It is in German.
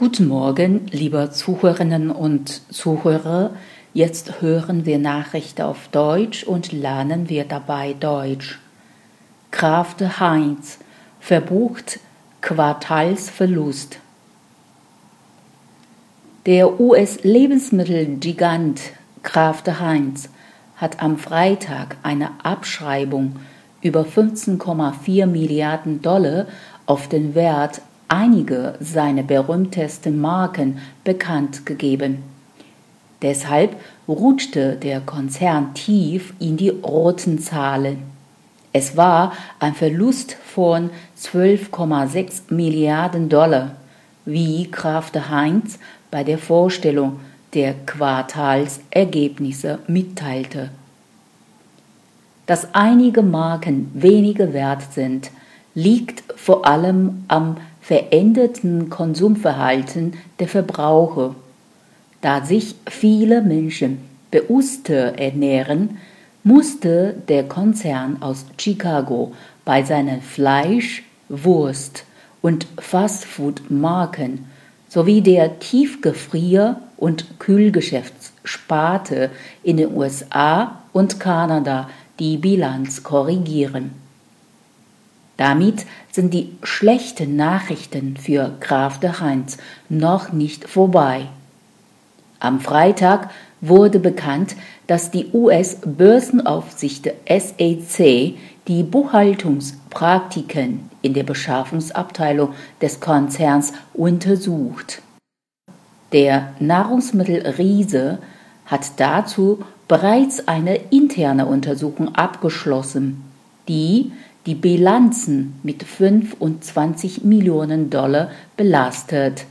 Guten Morgen, liebe Zuhörerinnen und Zuhörer. Jetzt hören wir Nachrichten auf Deutsch und lernen wir dabei Deutsch. Kraft Heinz verbucht Quartalsverlust. Der US-Lebensmittelgigant Kraft Heinz hat am Freitag eine Abschreibung über 15,4 Milliarden Dollar auf den Wert einige seiner berühmtesten Marken bekannt gegeben. Deshalb rutschte der Konzern tief in die roten Zahlen. Es war ein Verlust von 12,6 Milliarden Dollar, wie Kraft Heinz bei der Vorstellung der Quartalsergebnisse mitteilte. Dass einige Marken weniger wert sind, liegt vor allem am veränderten Konsumverhalten der Verbraucher. Da sich viele Menschen bewusster ernähren, musste der Konzern aus Chicago bei seinen Fleisch-, Wurst- und Fastfood-Marken sowie der Tiefgefrier- und Kühlgeschäftssparte in den USA und Kanada die Bilanz korrigieren. Damit sind die schlechten Nachrichten für Graf de Heinz noch nicht vorbei. Am Freitag wurde bekannt, dass die US-Börsenaufsicht SEC die Buchhaltungspraktiken in der Beschaffungsabteilung des Konzerns untersucht. Der Nahrungsmittelriese hat dazu bereits eine interne Untersuchung abgeschlossen, die die Bilanzen mit 25 Millionen Dollar belastet